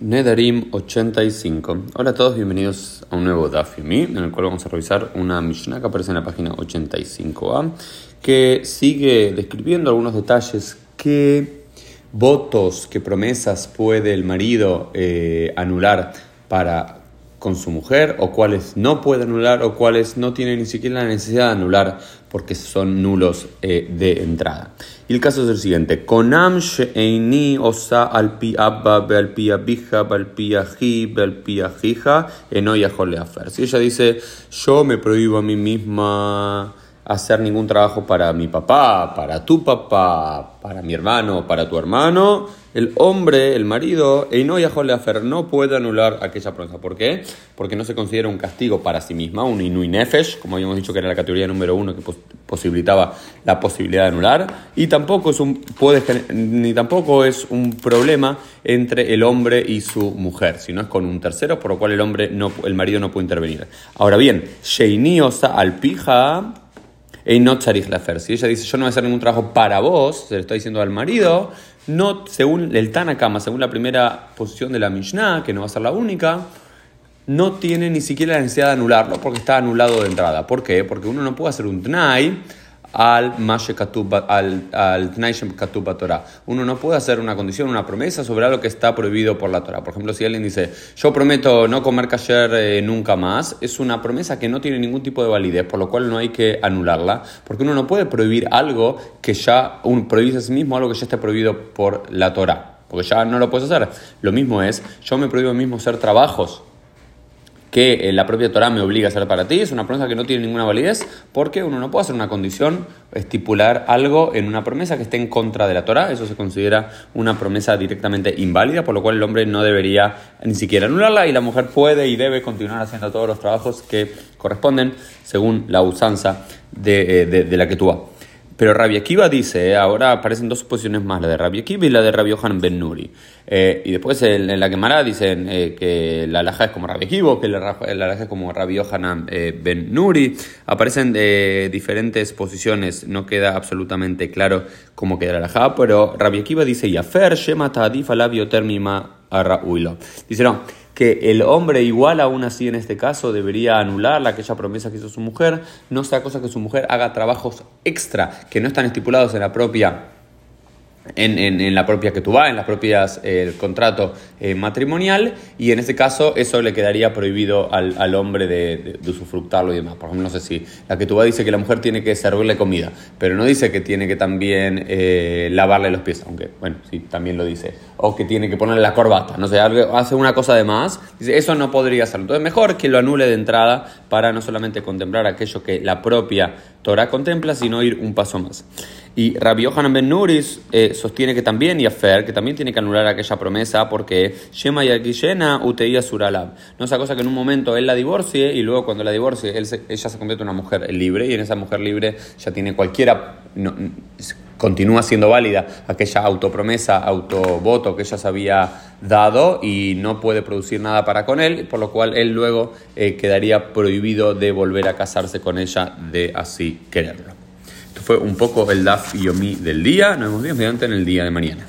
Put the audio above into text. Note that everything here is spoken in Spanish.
Nedarim 85. Hola a todos, bienvenidos a un nuevo Daf en el cual vamos a revisar una Mishnah que aparece en la página 85a, que sigue describiendo algunos detalles qué votos, qué promesas puede el marido eh, anular para con su mujer, o cuáles no puede anular, o cuáles no tiene ni siquiera la necesidad de anular porque son nulos eh, de entrada. Y el caso es el siguiente: Konam she'eini osa al pi abba al pi abija al pi aji al pi ajija enoya. Si ella dice, yo me prohíbo a mí misma hacer ningún trabajo para mi papá, para tu papá, para mi hermano, para tu hermano, el hombre, el marido, hacer no puede anular aquella promesa. ¿Por qué? Porque no se considera un castigo para sí misma, un inui nefesh, como habíamos dicho que era la categoría número uno que posibilitaba la posibilidad de anular, y tampoco es un, puede, ni tampoco es un problema entre el hombre y su mujer, sino es con un tercero, por lo cual el hombre no, el marido no puede intervenir. Ahora bien, Sheiniosa alpija Si ella dice, yo no voy a hacer ningún trabajo para vos, se lo está diciendo al marido, no, según el Tanakama, según la primera posición de la Mishnah, que no va a ser la única, no tiene ni siquiera la necesidad de anularlo porque está anulado de entrada. ¿Por qué? Porque uno no puede hacer un Tnai al al, al Torah. Uno no puede hacer una condición, una promesa sobre algo que está prohibido por la Torah. Por ejemplo, si alguien dice, yo prometo no comer kasher eh, nunca más, es una promesa que no tiene ningún tipo de validez, por lo cual no hay que anularla, porque uno no puede prohibir algo que ya, un, prohibir a sí mismo algo que ya está prohibido por la Torah, porque ya no lo puedes hacer. Lo mismo es, yo me prohíbo mismo hacer trabajos que eh, la propia Torah me obliga a hacer para ti, es una promesa que no tiene ninguna validez, porque uno no puede hacer una condición, estipular algo en una promesa que esté en contra de la Torah, eso se considera una promesa directamente inválida, por lo cual el hombre no debería ni siquiera anularla y la mujer puede y debe continuar haciendo todos los trabajos que corresponden según la usanza de, eh, la que tú vas. Pero Rabbi Akiva dice, eh, ahora aparecen dos posiciones más, la de Rabbi Akiva y la de Rabbi Ben Nuri. Eh, y después en, la Gemara dicen eh, que la alhaja es como Rabbi Akiva, que la, la es como Rabbi Ben Nuri. Aparecen diferentes posiciones, no queda absolutamente claro cómo queda la alhaja, pero Rabbi Akiva dice, Yafer, Shema Ta'adif Alabio Termima Arra'uilo. Dice, no, que el hombre igual aún así en este caso debería anular aquella promesa que hizo su mujer, no sea cosa que su mujer haga trabajos extra que no están estipulados en la propia en, en, la propia que tú vas, en las propias eh, el contrato eh, matrimonial, y en ese caso eso le quedaría prohibido al, al hombre de, de, usufructarlo y demás. Por ejemplo, no sé si la que tú dice que la mujer tiene que servirle comida, pero no dice que tiene que también eh, lavarle los pies, aunque bueno, sí, también lo dice, o que tiene que ponerle la corbata, no sé, hace una cosa de más, eso no podría hacerlo. Entonces, mejor que lo anule de entrada para no solamente contemplar aquello que la propia Torah contempla, sino ir un paso más. Y Rabbi Yohanan Ben Nuris eh, sostiene que también Yafer, que también tiene que anular aquella promesa porque Shema Yakishena Uteia Suralab. No es cosa que en un momento él la divorcie y luego cuando la divorcie ella se convierte en una mujer libre y en esa mujer libre ya tiene cualquiera, continúa siendo válida aquella autopromesa, autovoto que ella se había dado y no puede producir nada para con él, por lo cual él luego eh, quedaría prohibido de volver a casarse con ella de así quererlo. Fue un poco el DAF Yomi del día. Nos vemos mediante en el día de mañana.